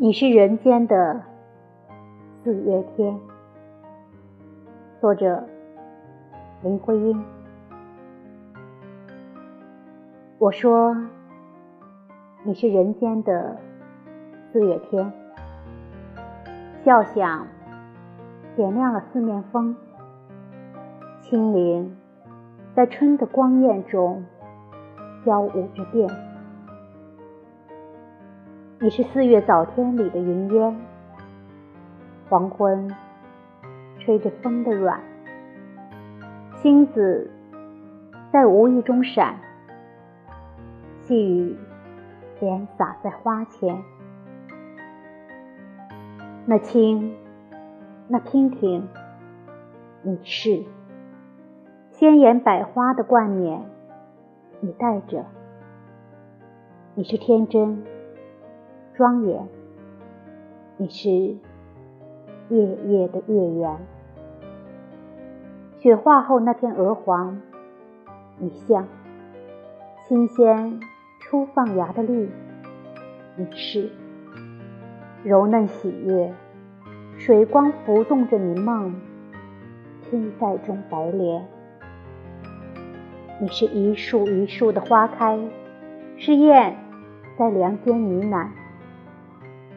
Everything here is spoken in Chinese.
你是人间的四月天。作者：林徽因。我说，你是人间的四月天，笑响点亮了四面风，清灵在春的光艳中交舞着变。你是四月早天里的云烟，黄昏吹着风的软，星子在无意中闪，细雨点洒在花前。那青，那娉婷，你是鲜艳百花的冠冕，你戴着，你是天真。庄严，你是夜夜的月圆。雪化后那片鹅黄，你像新鲜初放芽的绿。你是柔嫩喜悦，水光浮动着你梦，青黛中白莲。你是一树一树的花开，是燕在梁间呢喃。